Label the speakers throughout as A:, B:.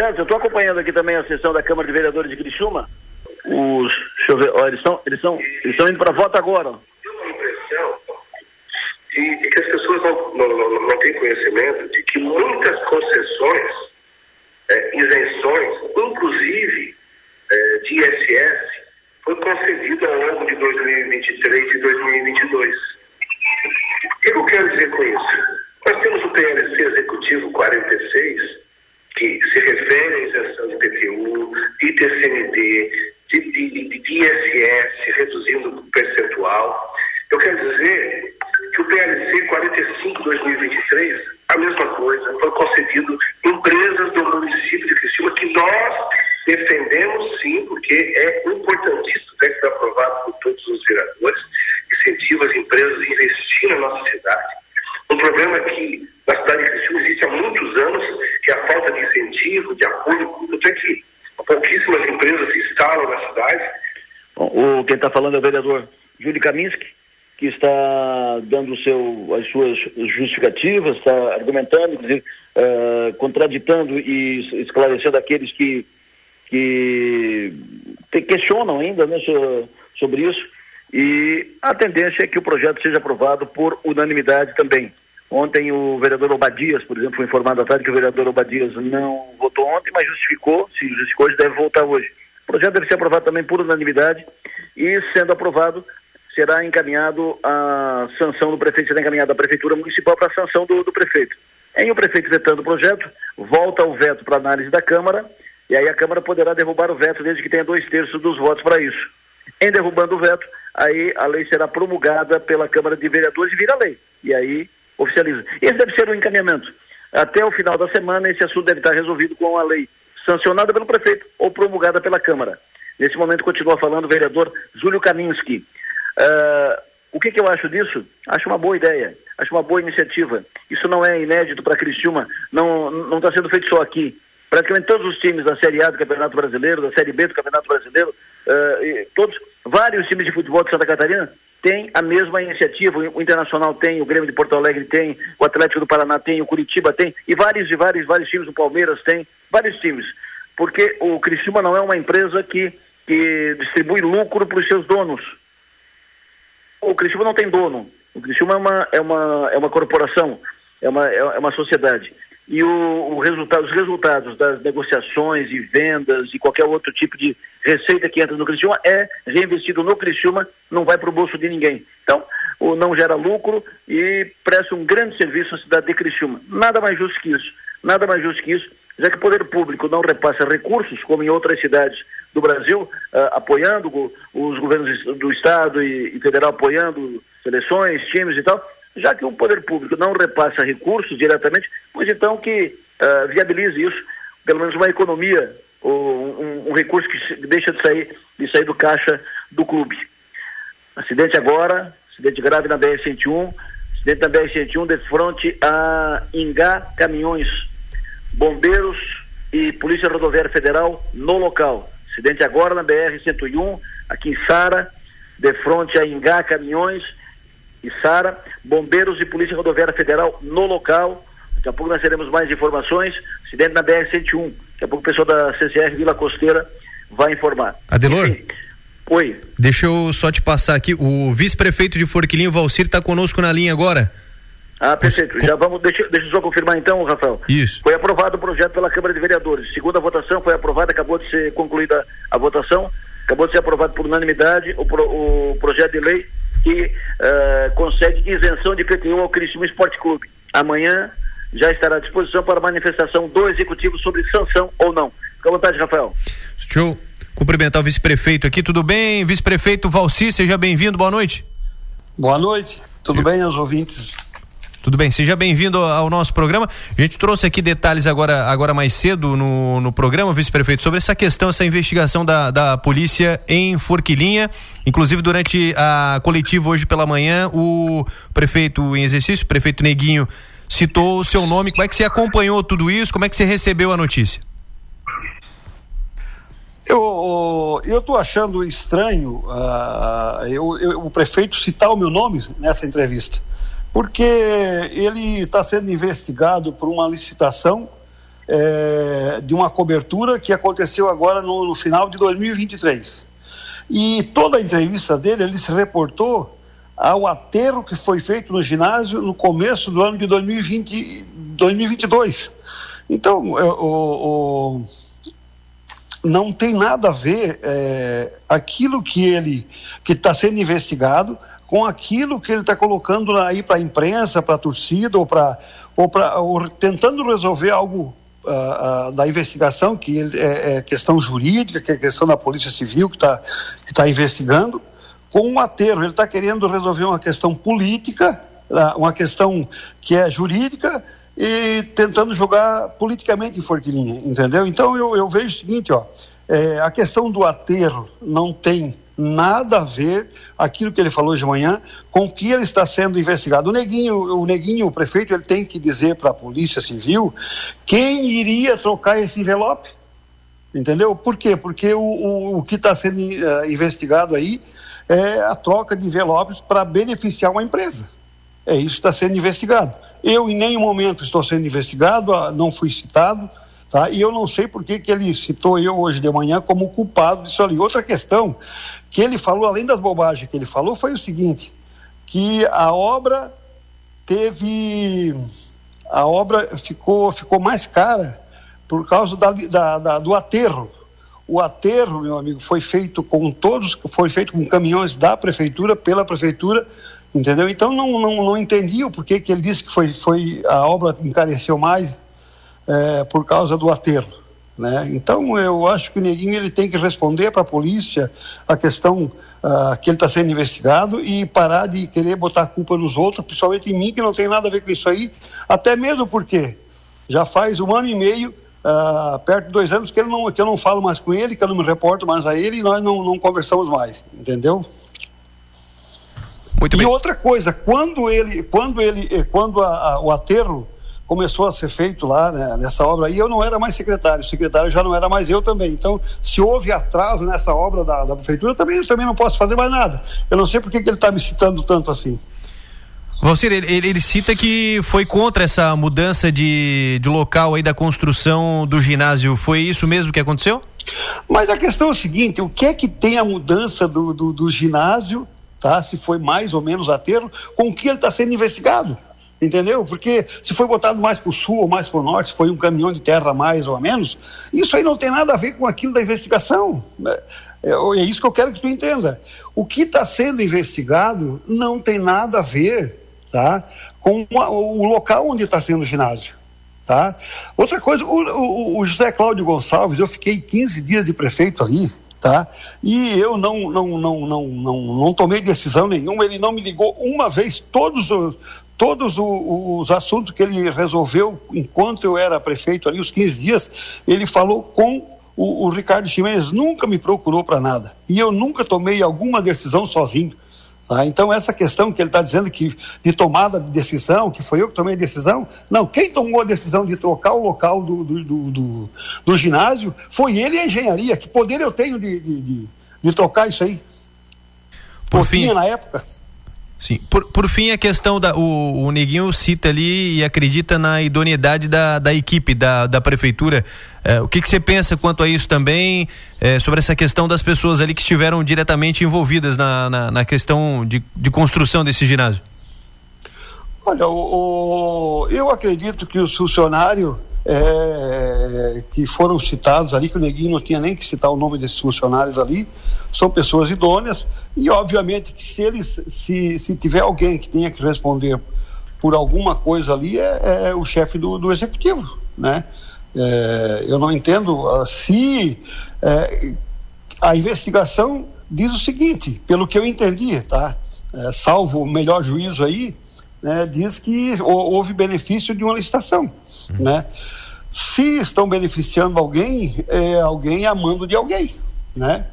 A: certo. Eu estou acompanhando aqui também a sessão da Câmara de Vereadores de Criciúma. Os, deixa eu ver, ó, eles estão eles eles indo para voto agora.
B: Deu uma impressão de, que as pessoas não, não, não, não têm conhecimento de que muitas concessões, é, isenções, inclusive é, de ISS, foi concedida ao longo de 2023 e 2022. O que eu quero dizer com isso? Reduzindo o percentual. Eu quero dizer que o PLC 45-2023, a mesma coisa, foi concedido empresas do município de Criciúma que nós defendemos sim, porque é importantíssimo, deve ser aprovado por todos os vereadores, incentiva as empresas a investir na nossa cidade. Um problema que na cidade de Criciúma existe há muitos anos, que é a falta de incentivo, de apoio, tanto é que pouquíssimas empresas se instalam na cidade.
A: Bom, o, quem está falando é o vereador Júlio Kaminski, que está dando seu, as suas justificativas, está argumentando, inclusive, uh, contraditando e esclarecendo aqueles que, que questionam ainda né, sobre isso. E a tendência é que o projeto seja aprovado por unanimidade também. Ontem o vereador Obadias, por exemplo, foi informado à tarde que o vereador Obadias não votou ontem, mas justificou, se justificou, hoje deve voltar hoje. O projeto deve ser aprovado também por unanimidade e, sendo aprovado, será encaminhado a sanção do prefeito, será encaminhado à Prefeitura Municipal para a sanção do, do prefeito. Em o prefeito vetando o projeto, volta o veto para análise da Câmara, e aí a Câmara poderá derrubar o veto desde que tenha dois terços dos votos para isso. Em derrubando o veto, aí a lei será promulgada pela Câmara de Vereadores e vira lei. E aí oficializa. Esse deve ser o encaminhamento. Até o final da semana, esse assunto deve estar resolvido com a lei sancionada pelo prefeito ou promulgada pela Câmara. Nesse momento, continua falando o vereador Júlio Kaminski. Uh, o que, que, eu acho disso? Acho uma boa ideia, acho uma boa iniciativa. Isso não é inédito para Criciúma, não está sendo feito só aqui. Praticamente todos os times da Série A do Campeonato Brasileiro, da Série B do Campeonato Brasileiro, uh, todos, vários times de futebol de Santa Catarina tem a mesma iniciativa. O Internacional tem, o Grêmio de Porto Alegre tem, o Atlético do Paraná tem, o Curitiba tem, e vários e vários, vários times, o Palmeiras tem, vários times. Porque o Criciúma não é uma empresa que, que distribui lucro para os seus donos. O Criciúma não tem dono. O Criciúma é uma, é uma, é uma corporação, é uma, é uma sociedade e o, o resultado, os resultados das negociações e vendas e qualquer outro tipo de receita que entra no Criciúma é reinvestido no Criciúma, não vai para o bolso de ninguém. Então, o não gera lucro e presta um grande serviço à cidade de Criciúma. Nada mais justo que isso. Nada mais justo que isso, já que o poder público não repassa recursos, como em outras cidades do Brasil, uh, apoiando os governos do Estado e, e federal apoiando seleções, times e tal, já que o poder público não repassa recursos diretamente, pois então que uh, viabilize isso, pelo menos uma economia, um, um, recurso que deixa de sair, de sair do caixa do clube. Acidente agora, acidente grave na BR-101, acidente na BR-101 de frente a Ingá Caminhões, bombeiros e Polícia Rodoviária Federal no local. Acidente agora na BR-101, aqui em Sara, de frente a Ingá Caminhões, e Sara, bombeiros e Polícia Rodoviária Federal no local. Daqui a pouco nós teremos mais informações. Acidente na BR-101. Daqui a pouco o pessoal da CCR Vila Costeira vai informar.
C: Adelor? Enfim,
A: oi.
C: Deixa eu só te passar aqui. O vice-prefeito de Forquilinho, Valcir, está conosco na linha agora.
A: Ah, perfeito. Já vamos, deixa, deixa eu só confirmar então, Rafael.
C: Isso.
A: Foi aprovado o projeto pela Câmara de Vereadores. Segunda votação foi aprovada, acabou de ser concluída a votação, acabou de ser aprovado por unanimidade o, pro, o projeto de lei que uh, concede isenção de PTU ao Criciúma Esporte Clube. Amanhã já estará à disposição para manifestação do Executivo sobre sanção ou não. Fica à vontade, Rafael.
C: Deixa eu cumprimentar o vice-prefeito aqui. Tudo bem? Vice-prefeito Valci, seja bem-vindo. Boa noite.
D: Boa noite. Tudo Sim. bem, os ouvintes?
C: Tudo bem, seja bem-vindo ao nosso programa. A gente trouxe aqui detalhes agora, agora mais cedo no, no programa, vice-prefeito, sobre essa questão, essa investigação da, da polícia em Forquilinha. Inclusive, durante a coletiva hoje pela manhã, o prefeito em exercício, o prefeito Neguinho, citou o seu nome. Como é que você acompanhou tudo isso? Como é que você recebeu a notícia?
D: Eu estou achando estranho uh, eu, eu, o prefeito citar o meu nome nessa entrevista porque ele está sendo investigado por uma licitação é, de uma cobertura que aconteceu agora no, no, final de 2023. E toda a entrevista dele, ele se reportou ao aterro que foi feito no ginásio no começo do ano de 2020, 2022. Então, é, o, o não tem nada a ver é, aquilo que ele que está sendo investigado com aquilo que ele está colocando aí para a imprensa, para a torcida ou para ou para tentando resolver algo uh, uh, da investigação que ele, é, é, questão jurídica, que é questão da polícia civil que está que tá investigando com um aterro. Ele está querendo resolver uma questão política, uh, uma questão que é jurídica e tentando jogar politicamente em Forquilinha, entendeu? Então eu, eu vejo o seguinte, ó, é, a questão do aterro não tem nada a ver aquilo que ele falou de manhã com o que ele está sendo investigado. O Neguinho, o Neguinho, o prefeito, ele tem que dizer para a Polícia Civil quem iria trocar esse envelope. Entendeu? Por quê? Porque o, o, o que está sendo uh, investigado aí é a troca de envelopes para beneficiar uma empresa. É isso que está sendo investigado. Eu, em nenhum momento, estou sendo investigado, não fui citado, tá? e eu não sei por que, que ele citou eu hoje de manhã como culpado disso ali. Outra questão que ele falou, além das bobagens que ele falou, foi o seguinte: que a obra teve. A obra ficou, ficou mais cara por causa da, da, da, do aterro. O aterro, meu amigo, foi feito com todos, foi feito com caminhões da prefeitura, pela prefeitura, Entendeu? Então não, não, não entendi o porquê que ele disse que foi, foi a obra encareceu mais é, por causa do aterro. Né? Então eu acho que o Neguinho ele tem que responder para a polícia a questão uh, que ele está sendo investigado e parar de querer botar a culpa nos outros, principalmente em mim, que não tem nada a ver com isso aí, até mesmo porque já faz um ano e meio, uh, perto de dois anos, que, ele não, que eu não falo mais com ele, que eu não me reporto mais a ele e nós não, não conversamos mais, entendeu? Muito e bem. outra coisa, quando ele, quando ele, eh, quando a, a, o aterro começou a ser feito lá né, nessa obra aí, eu não era mais secretário, o secretário já não era mais eu também. Então, se houve atraso nessa obra da, da prefeitura, também, eu também não posso fazer mais nada. Eu não sei por que, ele está me citando tanto assim.
C: Valcir, ele, ele, cita que foi contra essa mudança de, de local aí da construção do ginásio. Foi isso mesmo que aconteceu?
D: Mas a questão é o seguinte: o que é que tem a mudança do, do, do ginásio tá? se foi mais ou menos aterro, com o que ele está sendo investigado. Entendeu? Porque se foi botado mais para o sul ou mais para o norte, se foi um caminhão de terra mais ou menos, isso aí não tem nada a ver com aquilo da investigação. É, é isso que eu quero que tu entenda. O que está sendo investigado não tem nada a ver tá, com o local onde está sendo o ginásio. Tá? Outra coisa, o, o, o José Cláudio Gonçalves, eu fiquei 15 dias de prefeito ali, tá? E eu não, não, não, não, não, não tomei decisão nenhuma, ele não me ligou uma vez, todos os, todos os assuntos que ele resolveu enquanto eu era prefeito ali, os 15 dias, ele falou com o, o Ricardo Ximenes, nunca me procurou para nada. E eu nunca tomei alguma decisão sozinho. Tá? Então, essa questão que ele está dizendo que de tomada de decisão, que foi eu que tomei a decisão, não, quem tomou a decisão de trocar o local do, do, do, do, do ginásio foi ele e a engenharia. Que poder eu tenho de, de, de, de trocar isso aí?
C: Por fim, na época. Sim. Por, por fim, a questão da. O, o Neguinho cita ali e acredita na idoneidade da, da equipe, da, da prefeitura. É, o que, que você pensa quanto a isso também, é, sobre essa questão das pessoas ali que estiveram diretamente envolvidas na, na, na questão de, de construção desse ginásio?
D: Olha, o, o, eu acredito que o funcionário é, que foram citados ali, que o Neguinho não tinha nem que citar o nome desses funcionários ali, são pessoas idôneas e obviamente que se eles se, se tiver alguém que tenha que responder por alguma coisa ali é, é o chefe do, do executivo, né? É, eu não entendo uh, se é, a investigação diz o seguinte, pelo que eu entendi, tá? É, salvo o melhor juízo aí, né, diz que houve benefício de uma licitação, uhum. né? Se estão beneficiando alguém, é alguém amando de alguém, né?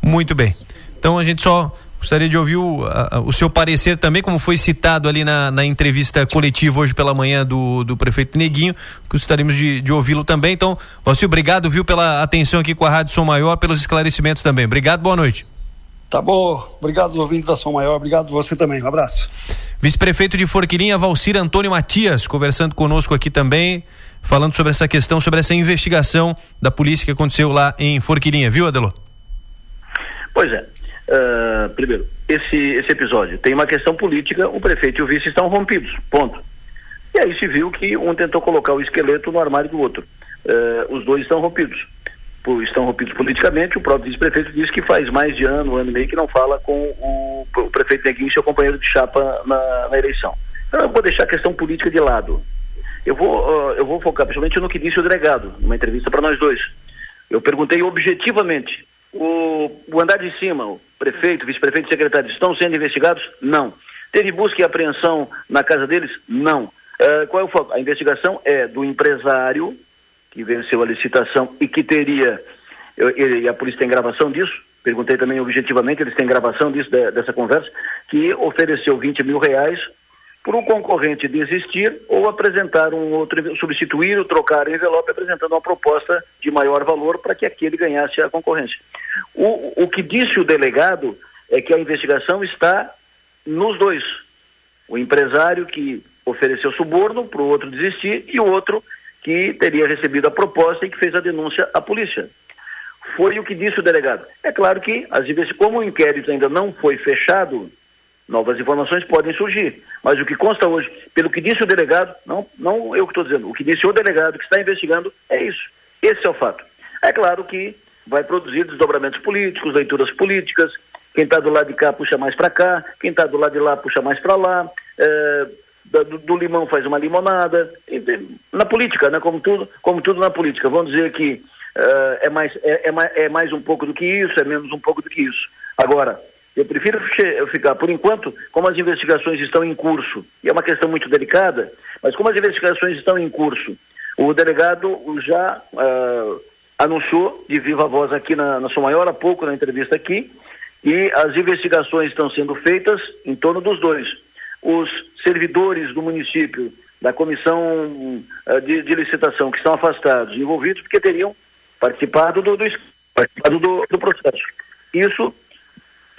C: Muito bem. Então a gente só gostaria de ouvir o, a, o seu parecer também, como foi citado ali na, na entrevista coletiva hoje pela manhã do, do prefeito Neguinho, gostaríamos de, de ouvi-lo também. Então, Valcir, obrigado, viu, pela atenção aqui com a Rádio Som Maior, pelos esclarecimentos também. Obrigado, boa noite.
D: Tá bom, obrigado ouvindo da Som Maior, obrigado você também, um abraço.
C: Vice-prefeito de Forquilinha, Valcir Antônio Matias, conversando conosco aqui também, falando sobre essa questão, sobre essa investigação da polícia que aconteceu lá em Forquilinha, viu, Adelo?
A: Pois é. Uh, primeiro, esse, esse episódio tem uma questão política, o prefeito e o vice estão rompidos, ponto. E aí se viu que um tentou colocar o esqueleto no armário do outro. Uh, os dois estão rompidos. Por, estão rompidos politicamente, o próprio vice-prefeito disse que faz mais de ano, ano e meio que não fala com o, o prefeito Neguinho, seu companheiro de chapa na, na eleição. Então eu vou deixar a questão política de lado. Eu vou, uh, eu vou focar principalmente no que disse o delegado, numa entrevista para nós dois. Eu perguntei objetivamente o, o andar de cima, o prefeito, vice-prefeito e secretário estão sendo investigados? Não. Teve busca e apreensão na casa deles? Não. Uh, qual é o foco? A investigação é do empresário que venceu a licitação e que teria, e a polícia tem gravação disso, perguntei também objetivamente, eles têm gravação disso, dessa conversa, que ofereceu 20 mil reais por um concorrente desistir ou apresentar um outro, substituir ou trocar o envelope apresentando uma proposta de maior valor para que aquele ganhasse a concorrência. O, o que disse o delegado é que a investigação está nos dois. O empresário que ofereceu suborno para o outro desistir e o outro que teria recebido a proposta e que fez a denúncia à polícia. Foi o que disse o delegado. É claro que, as como o inquérito ainda não foi fechado, novas informações podem surgir. Mas o que consta hoje, pelo que disse o delegado, não, não eu que estou dizendo, o que disse o delegado que está investigando é isso. Esse é o fato. É claro que vai produzir desdobramentos políticos, leituras políticas, quem está do lado de cá puxa mais para cá, quem está do lado de lá puxa mais para lá, é, do, do, limão faz uma limonada, na política, né, como, tudo, como tudo na política. Vamos dizer que uh, é, mais, é, é, mais, é mais um pouco do que isso, é menos um pouco do que isso. Agora, eu prefiro ficar, por enquanto, como as investigações estão em curso, e é uma questão muito delicada, mas como as investigações estão em curso, o delegado já uh, anunciou de viva voz aqui na, na sua maior há pouco, na entrevista aqui, e as investigações estão sendo feitas em torno dos dois. Os servidores do município, da comissão uh, de, de, licitação, que estão afastados, envolvidos, porque teriam participado do, do participado do, do processo. Isso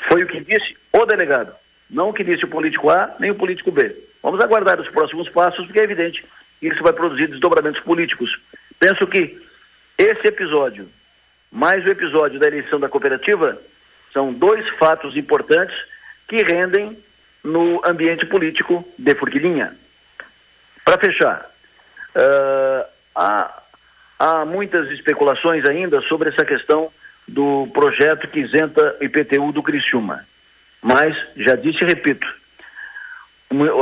A: foi o que disse o delegado, não o que disse o político A nem o político B. Vamos aguardar os próximos passos, porque é evidente que isso vai produzir desdobramentos políticos. Penso que esse episódio, mais o episódio da eleição da cooperativa, são dois fatos importantes que rendem no ambiente político de Forquilinha. Para fechar, uh, há, há muitas especulações ainda sobre essa questão do projeto que isenta IPTU do Criciúma. Mas, já disse e repito,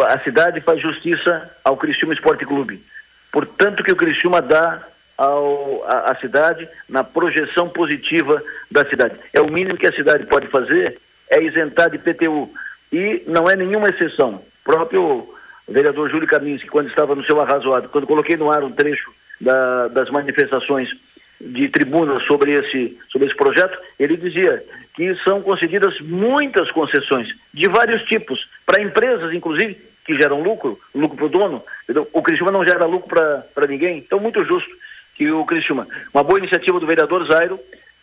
A: a cidade faz justiça ao Criciúma Esporte Clube. Portanto, que o Criciúma dá ao, a, a, cidade na projeção positiva da cidade. É o mínimo que a cidade pode fazer, é isentar de IPTU. E não é nenhuma exceção. O próprio vereador Júlio Kaminski, quando estava no seu arrazoado, quando coloquei no ar um trecho da, das manifestações de tribuna sobre esse, sobre esse projeto, ele dizia que são concedidas muitas concessões de vários tipos, para empresas, inclusive, que geram lucro, lucro para o dono. O Criciúma não gera lucro para ninguém, então muito justo que o Criciúma. Uma boa iniciativa do vereador Zairo,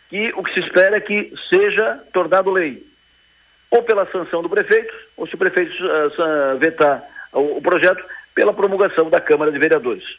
A: que o que se espera é que seja tornado lei, ou pela sanção do prefeito, ou se o prefeito uh, vetar o projeto, pela promulgação da Câmara de Vereadores.